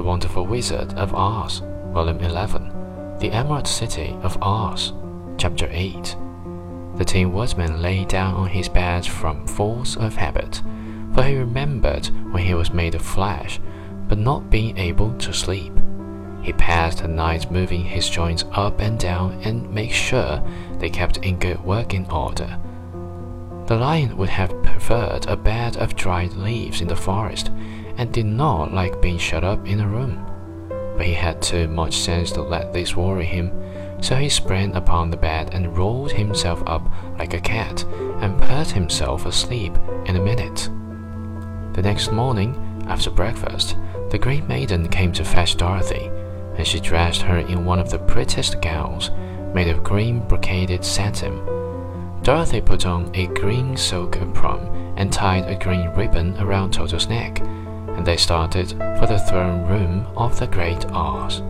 The Wonderful Wizard of Oz, Volume 11, The Emerald City of Oz, Chapter 8. The Tin Woodman lay down on his bed from force of habit, for he remembered when he was made of flesh, but not being able to sleep. He passed the night moving his joints up and down and make sure they kept in good working order. The lion would have preferred a bed of dried leaves in the forest, and did not like being shut up in a room. But he had too much sense to let this worry him, so he sprang upon the bed and rolled himself up like a cat, and put himself asleep in a minute. The next morning, after breakfast, the Green Maiden came to fetch Dorothy, and she dressed her in one of the prettiest gowns, made of green brocaded satin. Dorothy put on a green silk apron and tied a green ribbon around Toto's neck, and they started for the throne room of the Great Oz.